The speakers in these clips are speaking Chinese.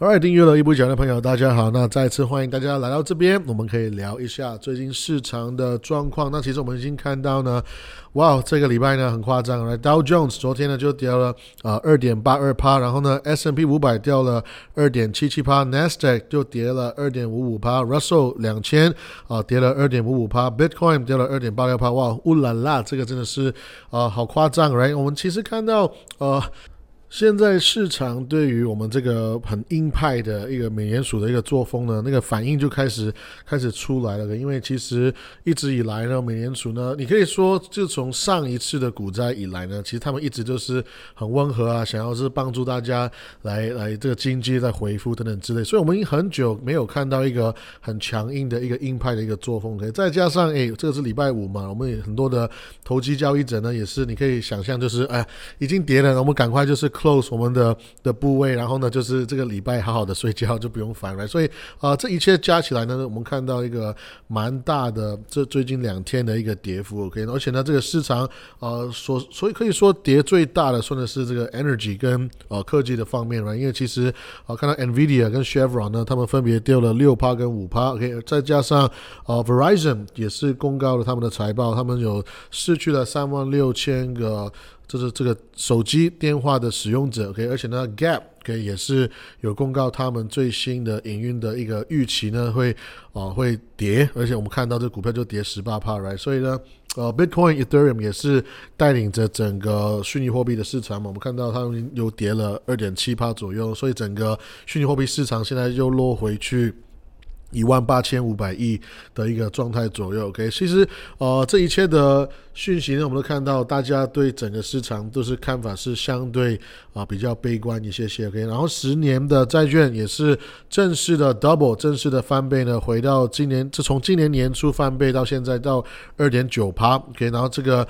Alright，订阅了一步讲的朋友，大家好。那再次欢迎大家来到这边，我们可以聊一下最近市场的状况。那其实我们已经看到呢，哇，这个礼拜呢很夸张来 Dow Jones 昨天呢就跌了呃二点八二趴，然后呢 S n P 五百掉了二点七七趴，Nasdaq 就跌了二点五五趴，Russell 两千啊跌了二点五五趴，Bitcoin 掉了二点八六趴，哇，乌啦啦，这个真的是啊好夸张，Right？我们其实看到呃。现在市场对于我们这个很鹰派的一个美联储的一个作风呢，那个反应就开始开始出来了。因为其实一直以来呢，美联储呢，你可以说就从上一次的股灾以来呢，其实他们一直都是很温和啊，想要是帮助大家来来这个经济在恢复等等之类。所以我们已经很久没有看到一个很强硬的一个鹰派的一个作风。可以再加上诶，这个是礼拜五嘛，我们也很多的投机交易者呢，也是你可以想象，就是哎，已经跌了，我们赶快就是。Close 我们的的部位，然后呢，就是这个礼拜好好的睡觉，就不用烦了。所以啊，这一切加起来呢，我们看到一个蛮大的这最近两天的一个跌幅。OK，而且呢，这个市场呃，所所以可以说跌最大的，算的是这个 energy 跟呃科技的方面了。因为其实啊，看到 Nvidia 跟 Chevron 呢，他们分别掉了六趴跟五趴。OK，再加上呃 Verizon 也是公告了他们的财报，他们有失去了三万六千个。这是这个手机电话的使用者，OK，而且呢，Gap OK 也是有公告他们最新的营运的一个预期呢，会啊会跌，而且我们看到这股票就跌十八帕，right？所以呢，呃，Bitcoin、Ethereum 也是带领着整个虚拟货币的市场嘛，我们看到它又跌了二点七帕左右，所以整个虚拟货币市场现在又落回去。一万八千五百亿的一个状态左右，OK，其实呃这一切的讯息呢，我们都看到大家对整个市场都是看法是相对啊比较悲观一些些，OK，然后十年的债券也是正式的 double 正式的翻倍呢，回到今年，这从今年年初翻倍到现在到二点九趴，OK，然后这个。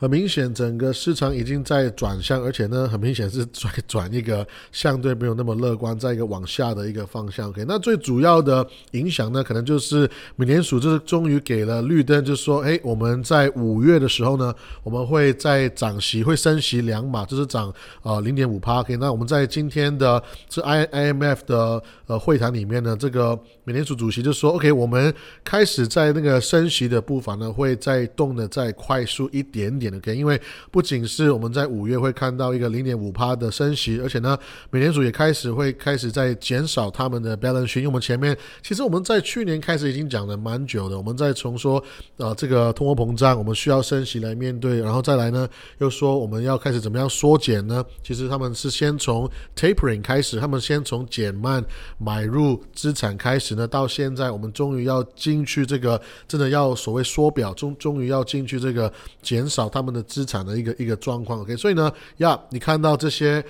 很明显，整个市场已经在转向，而且呢，很明显是转转一个相对没有那么乐观，在一个往下的一个方向。OK，那最主要的影响呢，可能就是美联储就是终于给了绿灯，就是说，哎，我们在五月的时候呢，我们会在涨息，会升息两码，就是涨啊零点五帕。OK，那我们在今天的这 I IMF 的呃会谈里面呢，这个美联储主席就说，OK，我们开始在那个升息的步伐呢，会再动的再快速一点点。因为不仅是我们在五月会看到一个零点五趴的升息，而且呢，美联储也开始会开始在减少他们的 balance。因为我们前面其实我们在去年开始已经讲了蛮久的，我们在从说啊这个通货膨胀，我们需要升息来面对，然后再来呢又说我们要开始怎么样缩减呢？其实他们是先从 tapering 开始，他们先从减慢买入资产开始呢，到现在我们终于要进去这个真的要所谓缩表，终终于要进去这个减少。他们的资产的一个一个状况，OK，所以呢，呀，你看到这些。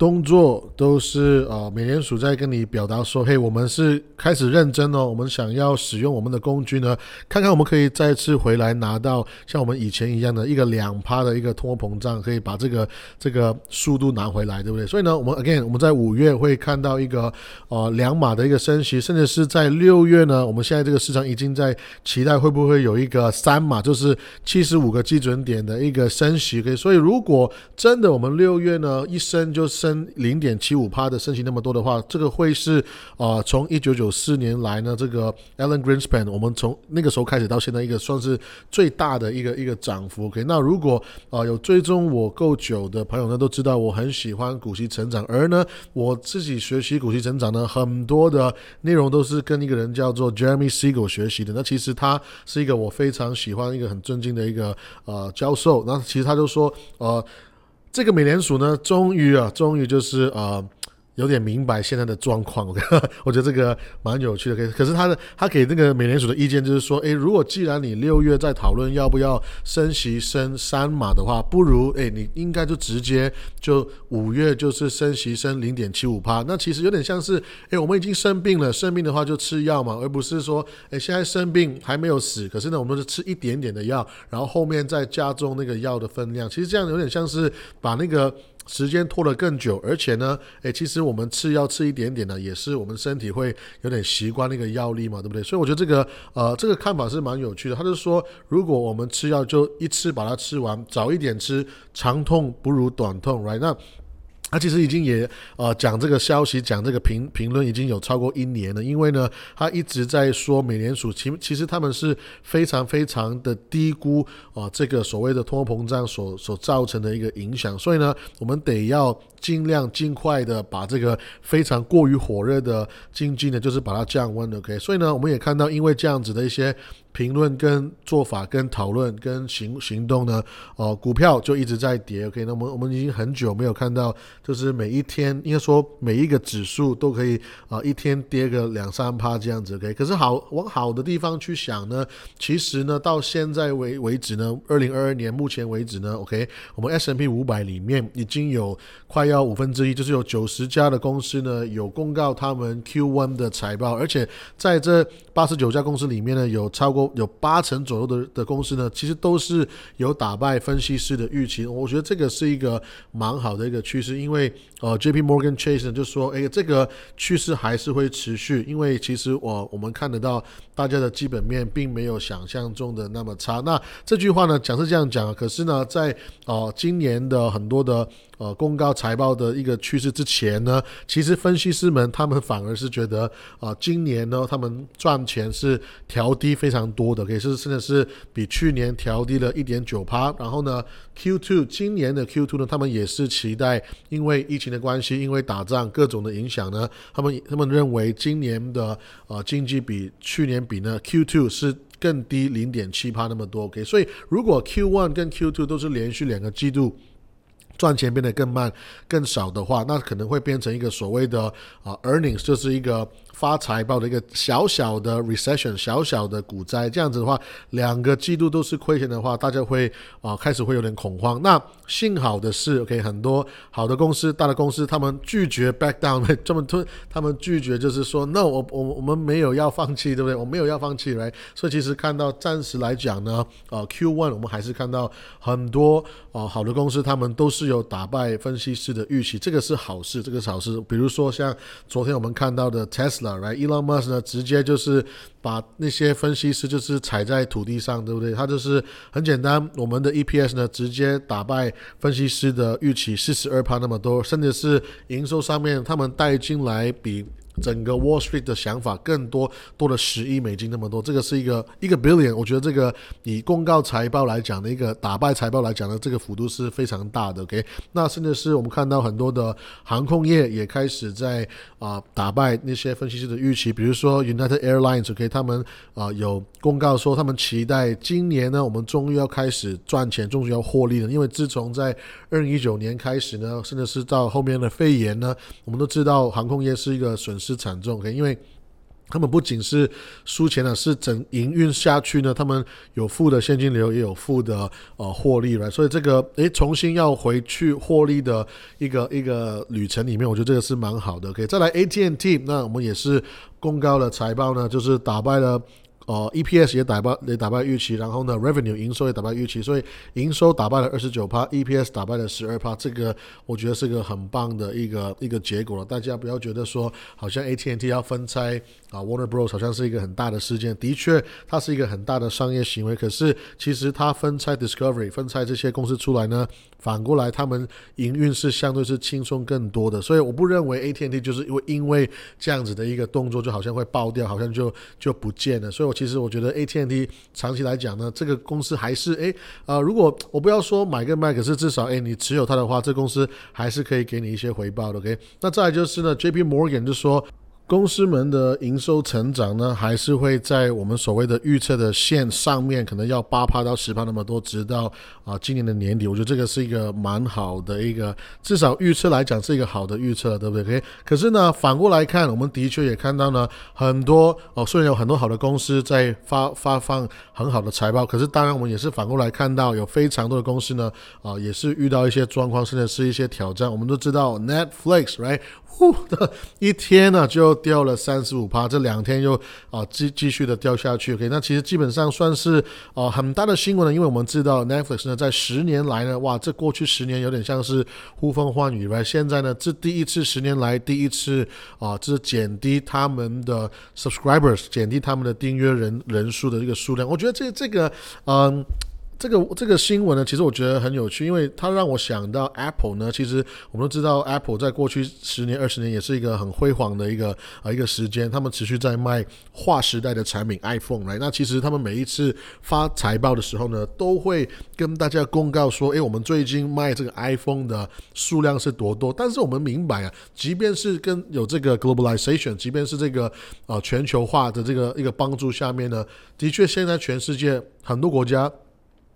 动作都是啊，美联储在跟你表达说：“嘿，我们是开始认真哦，我们想要使用我们的工具呢，看看我们可以再次回来拿到像我们以前一样的一个两趴的一个通货膨胀，可以把这个这个速度拿回来，对不对？所以呢，我们 again 我们在五月会看到一个呃两码的一个升息，甚至是在六月呢，我们现在这个市场已经在期待会不会有一个三码，就是七十五个基准点的一个升息。可以，所以如果真的我们六月呢一升就升。零点七五帕的升息那么多的话，这个会是啊，从一九九四年来呢，这个 Alan Greenspan，我们从那个时候开始到现在一个算是最大的一个一个涨幅。OK，那如果啊有追踪我够久的朋友呢，都知道我很喜欢股息成长，而呢我自己学习股息成长呢，很多的内容都是跟一个人叫做 Jeremy Siegel 学习的。那其实他是一个我非常喜欢、一个很尊敬的一个呃教授。那其实他就说呃。这个美联储呢，终于啊，终于就是啊。有点明白现在的状况，我 我觉得这个蛮有趣的。可可是他的他给那个美联储的意见就是说，诶，如果既然你六月在讨论要不要升息升三码的话，不如诶，你应该就直接就五月就是升息升零点七五帕。那其实有点像是，诶，我们已经生病了，生病的话就吃药嘛，而不是说，诶，现在生病还没有死，可是呢，我们是吃一点点的药，然后后面再加重那个药的分量。其实这样有点像是把那个。时间拖得更久，而且呢，诶，其实我们吃药吃一点点呢，也是我们身体会有点习惯那个药力嘛，对不对？所以我觉得这个呃，这个看法是蛮有趣的。他就说，如果我们吃药就一次把它吃完，早一点吃，长痛不如短痛，right？那他其实已经也呃讲这个消息，讲这个评评论已经有超过一年了。因为呢，他一直在说美联储其其实他们是非常非常的低估啊这个所谓的通货膨胀所所造成的一个影响。所以呢，我们得要尽量尽快的把这个非常过于火热的经济呢，就是把它降温。OK，所以呢，我们也看到因为这样子的一些。评论跟做法跟讨论跟行行动呢，哦，股票就一直在跌。OK，那我们我们已经很久没有看到，就是每一天应该说每一个指数都可以啊一天跌个两三趴这样子。OK，可是好往好的地方去想呢，其实呢到现在为为止呢，二零二二年目前为止呢，OK，我们 S M P 五百里面已经有快要五分之一，就是有九十家的公司呢有公告他们 Q one 的财报，而且在这八十九家公司里面呢，有超过有八成左右的的公司呢，其实都是有打败分析师的预期。我觉得这个是一个蛮好的一个趋势，因为呃，J P Morgan Chase 呢就说，哎，这个趋势还是会持续，因为其实我我们看得到大家的基本面并没有想象中的那么差。那这句话呢讲是这样讲，可是呢，在呃今年的很多的。呃，公告财报的一个趋势之前呢，其实分析师们他们反而是觉得啊，今年呢他们赚钱是调低非常多的，可是甚至是比去年调低了一点九趴。然后呢，Q2 今年的 Q2 呢，他们也是期待，因为疫情的关系，因为打仗各种的影响呢，他们他们认为今年的呃经济比去年比呢，Q2 是更低零点七趴那么多。OK，所以如果 Q one 跟 Q two 都是连续两个季度。赚钱变得更慢、更少的话，那可能会变成一个所谓的啊 earnings，就是一个。发财报的一个小小的 recession，小小的股灾，这样子的话，两个季度都是亏钱的话，大家会啊开始会有点恐慌。那幸好的是，OK，很多好的公司、大的公司，他们拒绝 back down，这么吞，他们拒绝就是说，no，我我我们没有要放弃，对不对？我没有要放弃来。所以其实看到暂时来讲呢，呃，Q one 我们还是看到很多啊好的公司，他们都是有打败分析师的预期，这个是好事，这个是好事。比如说像昨天我们看到的 Tesla。来，Elon Musk 呢，直接就是把那些分析师就是踩在土地上，对不对？他就是很简单，我们的 EPS 呢，直接打败分析师的预期四十二趴那么多，甚至是营收上面他们带进来比。整个 Wall Street 的想法更多多了十亿美金那么多，这个是一个一个 billion，我觉得这个以公告财报来讲的一个打败财报来讲的这个幅度是非常大的。OK，那甚至是我们看到很多的航空业也开始在啊打败那些分析师的预期，比如说 United Airlines，OK，他们啊有公告说他们期待今年呢，我们终于要开始赚钱，终于要获利了，因为自从在二零一九年开始呢，甚至是到后面的肺炎呢，我们都知道航空业是一个损失。惨重，因为他们不仅是输钱了，是整营运下去呢，他们有负的现金流，也有负的呃获利了，所以这个诶重新要回去获利的一个一个旅程里面，我觉得这个是蛮好的。OK，再来 AT&T，那我们也是公告了财报呢，就是打败了。哦，EPS 也打败也打败预期，然后呢，Revenue 营收也打败预期，所以营收打败了二十九趴，EPS 打败了十二趴，这个我觉得是个很棒的一个一个结果了。大家不要觉得说好像 AT&T 要分拆啊，Warner Bros 好像是一个很大的事件，的确它是一个很大的商业行为，可是其实它分拆 Discovery 分拆这些公司出来呢，反过来他们营运是相对是轻松更多的，所以我不认为 AT&T 就是因为因为这样子的一个动作就好像会爆掉，好像就就不见了，所以其实我觉得 AT&T 长期来讲呢，这个公司还是诶啊，如果我不要说买跟卖，可是至少诶你持有它的话，这公司还是可以给你一些回报的。OK，那再来就是呢，JP Morgan 就说。公司们的营收成长呢，还是会在我们所谓的预测的线上面，可能要八趴到十趴那么多，直到啊今年的年底。我觉得这个是一个蛮好的一个，至少预测来讲是一个好的预测，对不对可以。可是呢，反过来看，我们的确也看到呢，很多哦，虽然有很多好的公司在发发放很好的财报，可是当然我们也是反过来看到，有非常多的公司呢，啊，也是遇到一些状况，甚至是一些挑战。我们都知道 Netflix，right？呼的一天呢就掉了三十五趴，这两天又啊继继续的掉下去。OK，那其实基本上算是啊很大的新闻呢，因为我们知道 Netflix 呢在十年来呢，哇，这过去十年有点像是呼风唤雨吧现在呢，这第一次十年来第一次啊，这是减低他们的 subscribers，减低他们的订阅人人数的这个数量。我觉得这这个嗯。这个这个新闻呢，其实我觉得很有趣，因为它让我想到 Apple 呢。其实我们都知道，Apple 在过去十年、二十年也是一个很辉煌的一个啊一个时间，他们持续在卖划时代的产品 iPhone 来。那其实他们每一次发财报的时候呢，都会跟大家公告说，诶，我们最近卖这个 iPhone 的数量是多多。但是我们明白啊，即便是跟有这个 globalization，即便是这个啊全球化的这个一个帮助下面呢，的确现在全世界很多国家。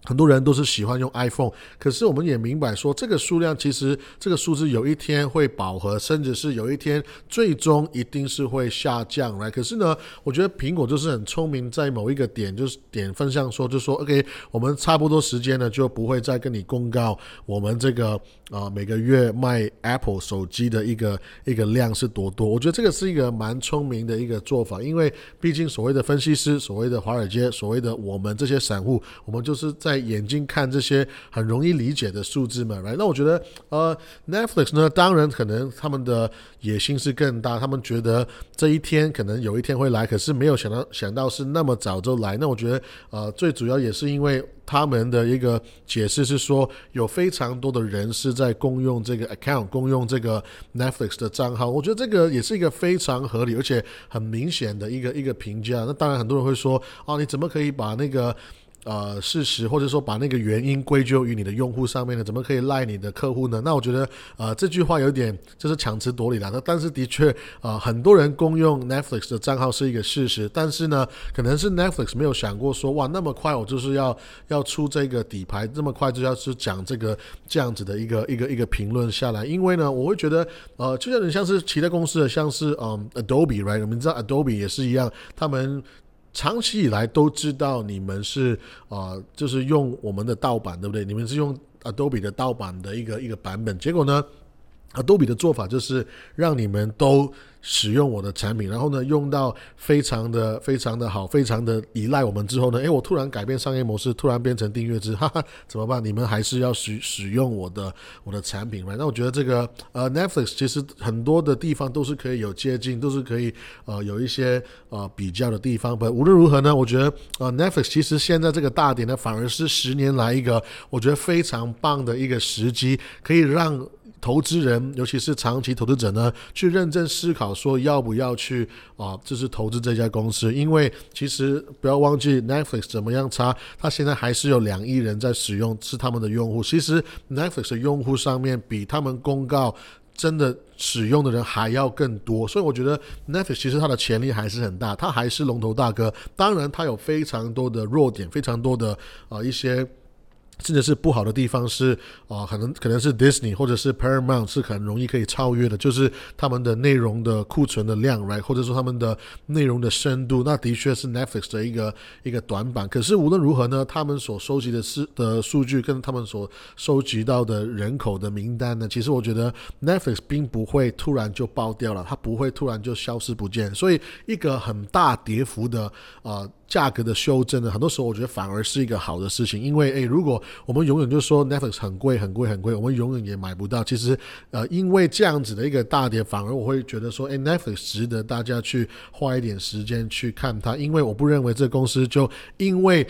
很多人都是喜欢用 iPhone，可是我们也明白说，这个数量其实这个数字有一天会饱和，甚至是有一天最终一定是会下降来。可是呢，我觉得苹果就是很聪明，在某一个点就是点分项说，就说 OK，我们差不多时间呢就不会再跟你公告我们这个啊每个月卖 Apple 手机的一个一个量是多多。我觉得这个是一个蛮聪明的一个做法，因为毕竟所谓的分析师、所谓的华尔街、所谓的我们这些散户，我们就是在。眼睛看这些很容易理解的数字嘛，right？那我觉得，呃，Netflix 呢，当然可能他们的野心是更大，他们觉得这一天可能有一天会来，可是没有想到想到是那么早就来。那我觉得，呃，最主要也是因为他们的一个解释是说，有非常多的人是在共用这个 account，共用这个 Netflix 的账号。我觉得这个也是一个非常合理而且很明显的一个一个评价。那当然很多人会说，啊，你怎么可以把那个呃，事实或者说把那个原因归咎于你的用户上面呢？怎么可以赖你的客户呢？那我觉得，呃，这句话有点就是强词夺理了。那但是的确，呃，很多人公用 Netflix 的账号是一个事实。但是呢，可能是 Netflix 没有想过说，哇，那么快我就是要要出这个底牌，这么快就要去讲这个这样子的一个一个一个评论下来。因为呢，我会觉得，呃，就像你像是其他公司的，像是嗯 Adobe，right？我们知道 Adobe 也是一样，他们。长期以来都知道你们是啊，就是用我们的盗版，对不对？你们是用 Adobe 的盗版的一个一个版本，结果呢，Adobe 的做法就是让你们都。使用我的产品，然后呢，用到非常的非常的好，非常的依赖我们之后呢，诶，我突然改变商业模式，突然变成订阅制，哈哈，怎么办？你们还是要使使用我的我的产品嘛？那我觉得这个呃，Netflix 其实很多的地方都是可以有接近，都是可以呃有一些呃比较的地方。不，无论如何呢，我觉得呃，Netflix 其实现在这个大点呢，反而是十年来一个我觉得非常棒的一个时机，可以让。投资人，尤其是长期投资者呢，去认真思考说要不要去啊，就是投资这家公司。因为其实不要忘记，Netflix 怎么样差，它现在还是有两亿人在使用，是他们的用户。其实 Netflix 的用户上面比他们公告真的使用的人还要更多，所以我觉得 Netflix 其实它的潜力还是很大，它还是龙头大哥。当然，它有非常多的弱点，非常多的啊一些。甚至是不好的地方是啊，可能可能是 Disney 或者是 Paramount 是很容易可以超越的，就是他们的内容的库存的量，right，或者说他们的内容的深度，那的确是 Netflix 的一个一个短板。可是无论如何呢，他们所收集的是的数据跟他们所收集到的人口的名单呢，其实我觉得 Netflix 并不会突然就爆掉了，它不会突然就消失不见。所以一个很大跌幅的啊。价格的修正呢，很多时候我觉得反而是一个好的事情，因为诶，如果我们永远就说 Netflix 很贵、很贵、很贵，我们永远也买不到。其实，呃，因为这样子的一个大跌，反而我会觉得说，诶 Netflix 值得大家去花一点时间去看它，因为我不认为这公司就因为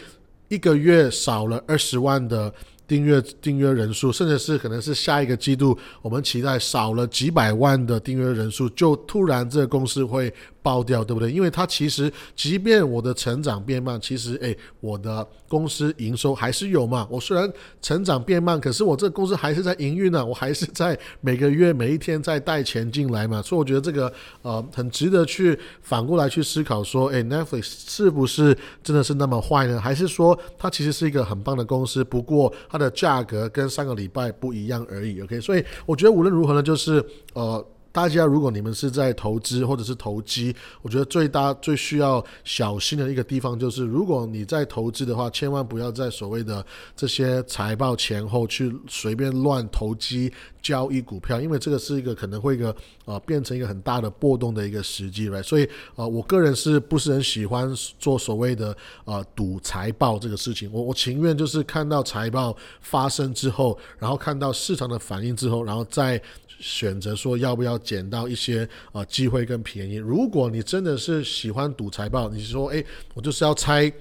一个月少了二十万的。订阅订阅人数，甚至是可能是下一个季度，我们期待少了几百万的订阅人数，就突然这个公司会爆掉，对不对？因为它其实，即便我的成长变慢，其实诶，我的公司营收还是有嘛。我虽然成长变慢，可是我这个公司还是在营运呢，我还是在每个月每一天在带钱进来嘛。所以我觉得这个呃，很值得去反过来去思考说，诶 n e t f l i x 是不是真的是那么坏呢？还是说它其实是一个很棒的公司？不过它的价格跟上个礼拜不一样而已，OK，所以我觉得无论如何呢，就是呃。大家，如果你们是在投资或者是投机，我觉得最大最需要小心的一个地方就是，如果你在投资的话，千万不要在所谓的这些财报前后去随便乱投机交易股票，因为这个是一个可能会一个啊变成一个很大的波动的一个时机了所以啊，我个人是不是很喜欢做所谓的啊赌财报这个事情？我我情愿就是看到财报发生之后，然后看到市场的反应之后，然后再。选择说要不要捡到一些啊机会跟便宜。如果你真的是喜欢赌财报，你说哎，我就是要猜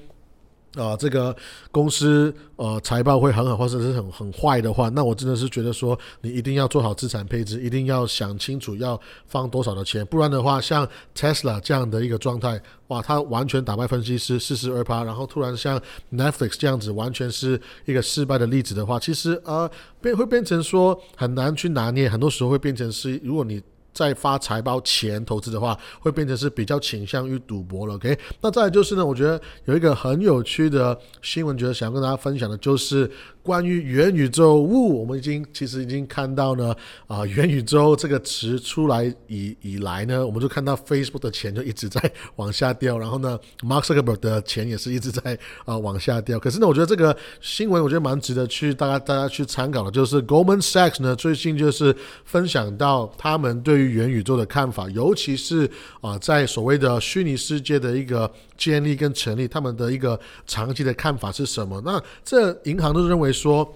啊，这个公司呃财报会很好，或者是很很坏的话，那我真的是觉得说，你一定要做好资产配置，一定要想清楚要放多少的钱，不然的话，像 Tesla 这样的一个状态，哇，它完全打败分析师四十二趴，然后突然像 Netflix 这样子，完全是一个失败的例子的话，其实呃变会变成说很难去拿捏，很多时候会变成是如果你。在发财报前投资的话，会变成是比较倾向于赌博了。OK，那再来就是呢，我觉得有一个很有趣的新闻，觉得想跟大家分享的就是。关于元宇宙物，我们已经其实已经看到呢，啊，元宇宙这个词出来以以来呢，我们就看到 Facebook 的钱就一直在往下掉，然后呢，Mark Zuckerberg 的钱也是一直在啊往下掉。可是呢，我觉得这个新闻我觉得蛮值得去大家大家去参考的，就是 Goldman Sachs 呢最近就是分享到他们对于元宇宙的看法，尤其是啊在所谓的虚拟世界的一个建立跟成立，他们的一个长期的看法是什么？那这银行都认为。说，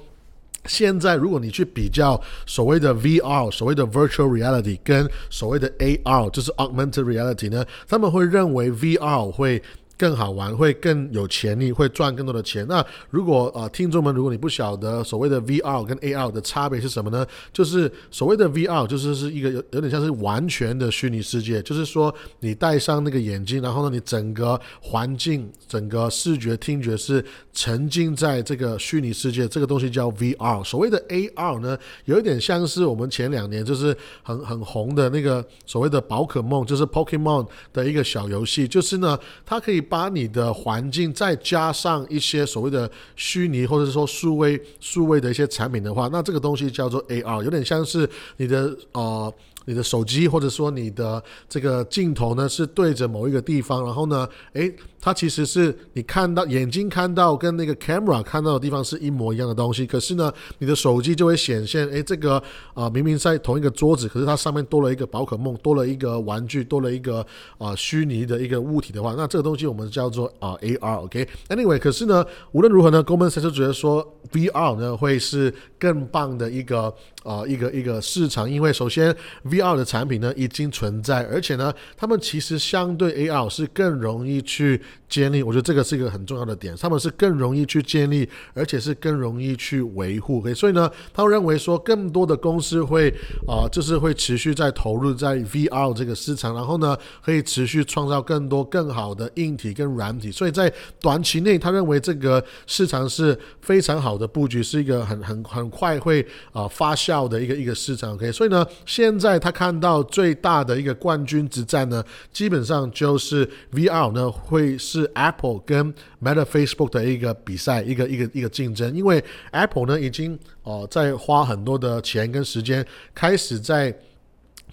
现在如果你去比较所谓的 VR，所谓的 Virtual Reality，跟所谓的 AR，就是 Augmented Reality 呢，他们会认为 VR 会。更好玩，会更有潜力，会赚更多的钱。那如果啊，听众们，如果你不晓得所谓的 VR 跟 AR 的差别是什么呢？就是所谓的 VR，就是是一个有有点像是完全的虚拟世界，就是说你戴上那个眼镜，然后呢，你整个环境、整个视觉、听觉是沉浸在这个虚拟世界，这个东西叫 VR。所谓的 AR 呢，有一点像是我们前两年就是很很红的那个所谓的宝可梦，就是 Pokemon 的一个小游戏，就是呢，它可以。把你的环境再加上一些所谓的虚拟或者是说数位数位的一些产品的话，那这个东西叫做 AR，有点像是你的啊。你的手机或者说你的这个镜头呢，是对着某一个地方，然后呢，诶，它其实是你看到眼睛看到跟那个 camera 看到的地方是一模一样的东西，可是呢，你的手机就会显现，诶，这个啊明明在同一个桌子，可是它上面多了一个宝可梦，多了一个玩具，多了一个啊虚拟的一个物体的话，那这个东西我们叫做啊 AR，OK？Anyway，可是呢，无论如何呢，公们才是觉得说 VR 呢会是更棒的一个。啊，一个一个市场，因为首先 VR 的产品呢已经存在，而且呢，他们其实相对 AR 是更容易去建立，我觉得这个是一个很重要的点，他们是更容易去建立，而且是更容易去维护。所以呢，他认为说更多的公司会啊，就是会持续在投入在 VR 这个市场，然后呢，可以持续创造更多更好的硬体跟软体。所以在短期内，他认为这个市场是非常好的布局，是一个很很很快会啊发酵。的一个一个市场，OK，所以呢，现在他看到最大的一个冠军之战呢，基本上就是 VR 呢会是 Apple 跟 Meta Facebook 的一个比赛，一个一个一个竞争，因为 Apple 呢已经哦在花很多的钱跟时间开始在。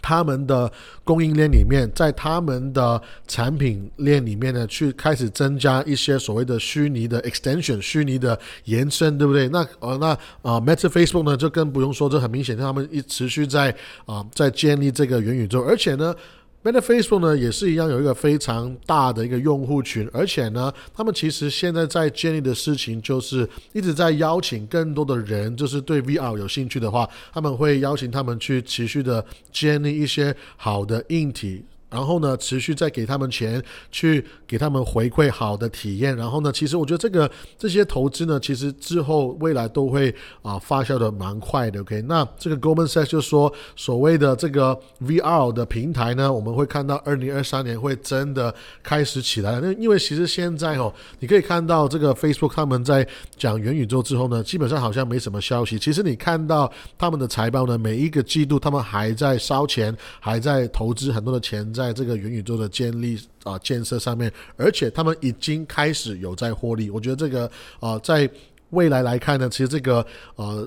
他们的供应链里面，在他们的产品链里面呢，去开始增加一些所谓的虚拟的 extension，虚拟的延伸，对不对？那呃，那啊，Meta Facebook 呢，就更不用说，这很明显，他们一持续在啊，在建立这个元宇宙，而且呢。Meta Facebook 呢也是一样，有一个非常大的一个用户群，而且呢，他们其实现在在建立的事情就是一直在邀请更多的人，就是对 VR 有兴趣的话，他们会邀请他们去持续的建立一些好的硬体。然后呢，持续再给他们钱，去给他们回馈好的体验。然后呢，其实我觉得这个这些投资呢，其实之后未来都会啊发酵的蛮快的。OK，那这个 Goldman Sachs 就说，所谓的这个 VR 的平台呢，我们会看到二零二三年会真的开始起来。那因为其实现在哦，你可以看到这个 Facebook 他们在讲元宇宙之后呢，基本上好像没什么消息。其实你看到他们的财报呢，每一个季度他们还在烧钱，还在投资很多的钱在。在这个元宇宙的建立啊建设上面，而且他们已经开始有在获利。我觉得这个啊，在未来来看呢，其实这个呃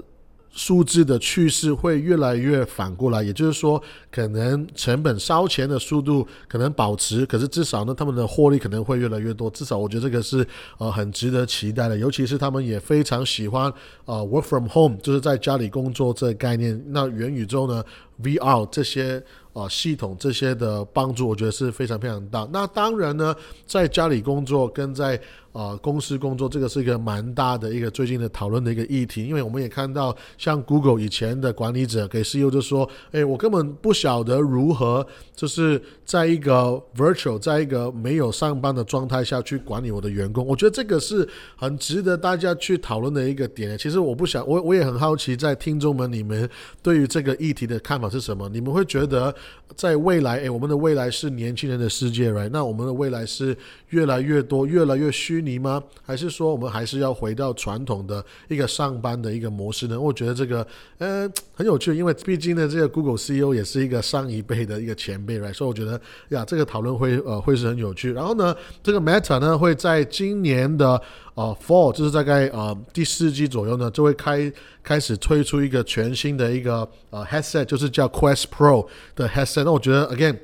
数字的趋势会越来越反过来。也就是说，可能成本烧钱的速度可能保持，可是至少呢，他们的获利可能会越来越多。至少我觉得这个是呃很值得期待的。尤其是他们也非常喜欢啊 work from home，就是在家里工作这个概念。那元宇宙呢，VR 这些。呃系统这些的帮助，我觉得是非常非常大。那当然呢，在家里工作跟在啊，公司工作这个是一个蛮大的一个最近的讨论的一个议题，因为我们也看到，像 Google 以前的管理者给 CEO 就说：“哎，我根本不晓得如何就是在一个 virtual，在一个没有上班的状态下去管理我的员工。”我觉得这个是很值得大家去讨论的一个点。其实我不想，我我也很好奇，在听众们你们对于这个议题的看法是什么？你们会觉得在未来，哎，我们的未来是年轻人的世界来那我们的未来是越来越多、越来越虚。拟吗？还是说我们还是要回到传统的一个上班的一个模式呢？我觉得这个呃很有趣，因为毕竟呢，这个 Google CEO 也是一个上一辈的一个前辈来，所以我觉得呀，这个讨论会呃会是很有趣。然后呢，这个 Meta 呢会在今年的啊，four 就是大概呃第四季左右呢，就会开开始推出一个全新的一个呃 headset，就是叫 Quest Pro 的 headset。那我觉得 again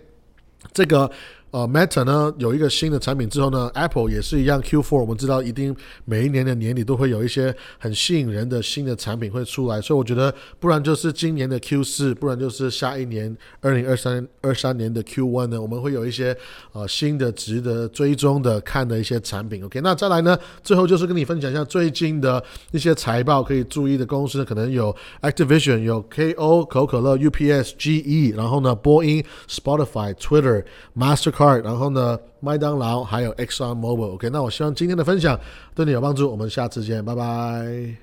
这个。呃，Meta 呢有一个新的产品之后呢，Apple 也是一样。Q4 我们知道一定每一年的年底都会有一些很吸引人的新的产品会出来，所以我觉得不然就是今年的 Q4，不然就是下一年二零二三二三年的 Q1 呢，我们会有一些呃新的值得追踪的看的一些产品。OK，那再来呢，最后就是跟你分享一下最近的一些财报可以注意的公司，可能有 Activision，有 KO 可口可乐、UPS、GE，然后呢，波音、Spotify、Twitter、Mastercard。然后呢，麦当劳还有 Exxon Mobile。OK，那我希望今天的分享对你有帮助。我们下次见，拜拜。